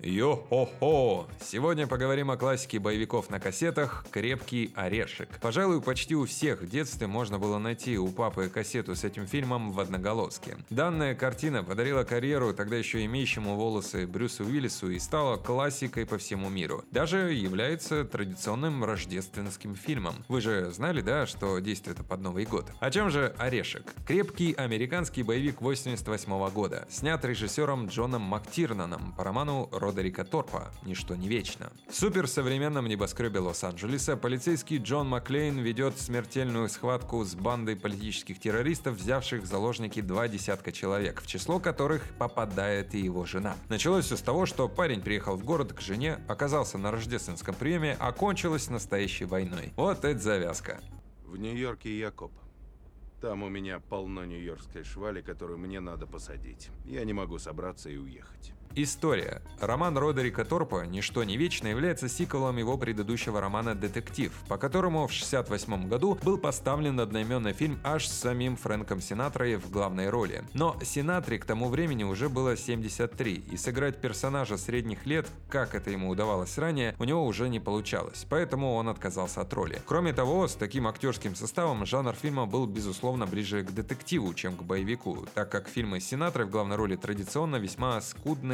Йо-хо-хо! Сегодня поговорим о классике боевиков на кассетах «Крепкий орешек». Пожалуй, почти у всех в детстве можно было найти у папы кассету с этим фильмом в одноголоске. Данная картина подарила карьеру тогда еще имеющему волосы Брюсу Уиллису и стала классикой по всему миру. Даже является традиционным рождественским фильмом. Вы же знали, да, что действует под Новый год? О чем же «Орешек»? Крепкий американский боевик 88 года, снят режиссером Джоном Мактирнаном по роману Родерика Торпа «Ничто не вечно». В суперсовременном небоскребе Лос-Анджелеса полицейский Джон Маклейн ведет смертельную схватку с бандой политических террористов, взявших в заложники два десятка человек, в число которых попадает и его жена. Началось все с того, что парень приехал в город к жене, оказался на рождественском приеме, а кончилось настоящей войной. Вот это завязка. В Нью-Йорке я коп. Там у меня полно нью-йоркской швали, которую мне надо посадить. Я не могу собраться и уехать. История. Роман Родерика Торпа «Ничто не вечно» является сиквелом его предыдущего романа «Детектив», по которому в 1968 году был поставлен одноименный фильм аж с самим Фрэнком Синатрой в главной роли. Но Синатре к тому времени уже было 73, и сыграть персонажа средних лет, как это ему удавалось ранее, у него уже не получалось, поэтому он отказался от роли. Кроме того, с таким актерским составом жанр фильма был безусловно ближе к детективу, чем к боевику, так как фильмы Синатры в главной роли традиционно весьма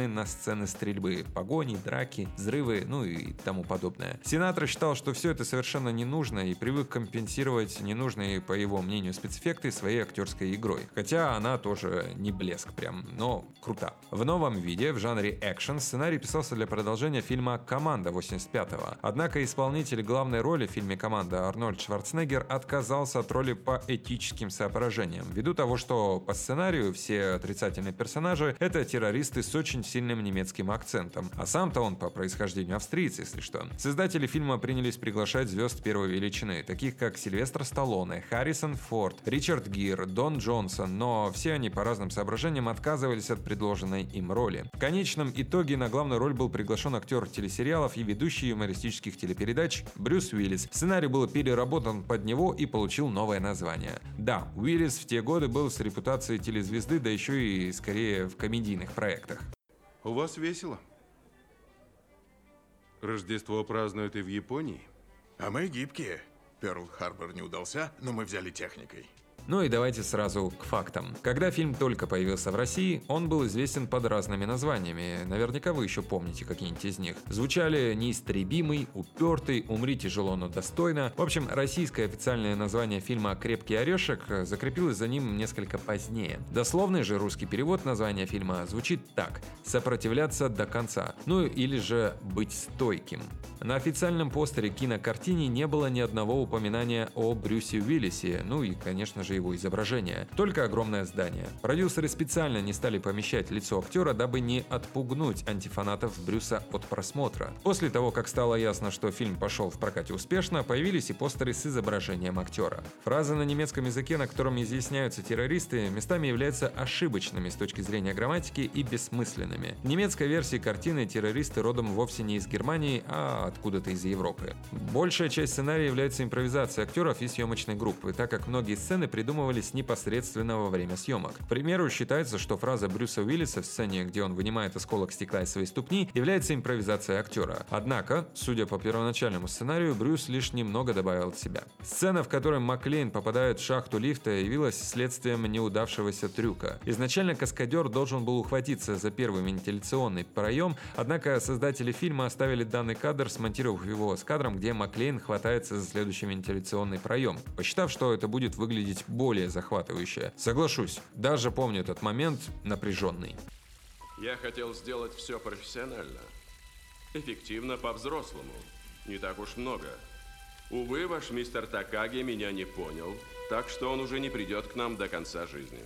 на сцены стрельбы, погони, драки, взрывы, ну и тому подобное. Сенатор считал, что все это совершенно не нужно и привык компенсировать ненужные, по его мнению, спецэффекты своей актерской игрой. Хотя она тоже не блеск прям, но крута. В новом виде, в жанре экшен, сценарий писался для продолжения фильма «Команда» 85-го. Однако исполнитель главной роли в фильме «Команда» Арнольд Шварценеггер отказался от роли по этическим соображениям, ввиду того, что по сценарию все отрицательные персонажи — это террористы с очень сильным немецким акцентом. А сам-то он по происхождению австриец, если что. Создатели фильма принялись приглашать звезд первой величины, таких как Сильвестр Сталлоне, Харрисон Форд, Ричард Гир, Дон Джонсон, но все они по разным соображениям отказывались от предложенной им роли. В конечном итоге на главную роль был приглашен актер телесериалов и ведущий юмористических телепередач Брюс Уиллис. Сценарий был переработан под него и получил новое название. Да, Уиллис в те годы был с репутацией телезвезды, да еще и скорее в комедийных проектах. У вас весело. Рождество празднуют и в Японии? А мы гибкие. Перл-Харбор не удался, но мы взяли техникой. Ну и давайте сразу к фактам. Когда фильм только появился в России, он был известен под разными названиями. Наверняка вы еще помните какие-нибудь из них. Звучали «Неистребимый», «Упертый», «Умри тяжело, но достойно». В общем, российское официальное название фильма «Крепкий орешек» закрепилось за ним несколько позднее. Дословный же русский перевод названия фильма звучит так «Сопротивляться до конца», ну или же «Быть стойким». На официальном постере кинокартине не было ни одного упоминания о Брюсе Уиллисе, ну и, конечно же, его изображение. Только огромное здание. Продюсеры специально не стали помещать лицо актера, дабы не отпугнуть антифанатов Брюса от просмотра. После того, как стало ясно, что фильм пошел в прокате успешно, появились и постеры с изображением актера. Фразы на немецком языке, на котором изъясняются террористы, местами являются ошибочными с точки зрения грамматики и бессмысленными. В немецкой версии картины террористы родом вовсе не из Германии, а откуда-то из Европы. Большая часть сценария является импровизацией актеров и съемочной группы, так как многие сцены придумывались непосредственно во время съемок. К примеру, считается, что фраза Брюса Уиллиса в сцене, где он вынимает осколок стекла из своей ступни, является импровизацией актера. Однако, судя по первоначальному сценарию, Брюс лишь немного добавил от себя. Сцена, в которой Маклейн попадает в шахту лифта, явилась следствием неудавшегося трюка. Изначально каскадер должен был ухватиться за первый вентиляционный проем, однако создатели фильма оставили данный кадр, смонтировав его с кадром, где Маклейн хватается за следующий вентиляционный проем, посчитав, что это будет выглядеть более захватывающая. Соглашусь, даже помню этот момент напряженный. Я хотел сделать все профессионально. Эффективно по-взрослому. Не так уж много. Увы, ваш мистер Такаги меня не понял, так что он уже не придет к нам до конца жизни.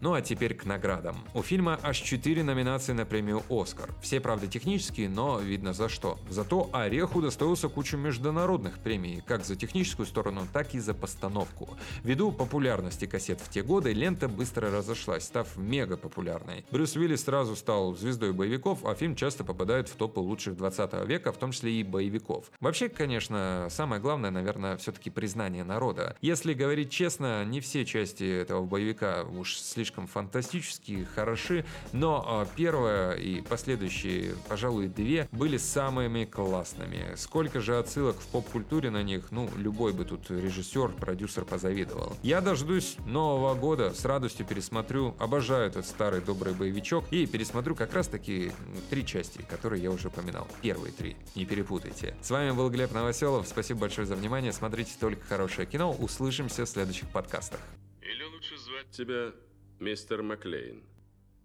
Ну а теперь к наградам. У фильма аж 4 номинации на премию «Оскар». Все, правда, технические, но видно за что. Зато «Орех» удостоился кучу международных премий, как за техническую сторону, так и за постановку. Ввиду популярности кассет в те годы, лента быстро разошлась, став мега популярной. Брюс Уиллис сразу стал звездой боевиков, а фильм часто попадает в топы лучших 20 века, в том числе и боевиков. Вообще, конечно, самое главное, наверное, все-таки признание народа. Если говорить честно, не все части этого боевика уж слишком фантастические, хороши, но а, первая и последующие, пожалуй, две были самыми классными. Сколько же отсылок в поп-культуре на них, ну, любой бы тут режиссер, продюсер позавидовал. Я дождусь Нового года, с радостью пересмотрю, обожаю этот старый добрый боевичок и пересмотрю как раз таки три части, которые я уже упоминал. Первые три, не перепутайте. С вами был Глеб Новоселов, спасибо большое за внимание, смотрите только хорошее кино, услышимся в следующих подкастах. Или лучше звать тебя мистер Маклейн.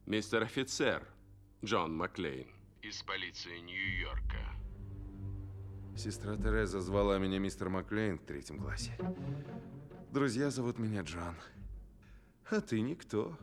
Мистер офицер Джон Маклейн из полиции Нью-Йорка. Сестра Тереза звала меня мистер Маклейн в третьем классе. Друзья зовут меня Джон. А ты никто.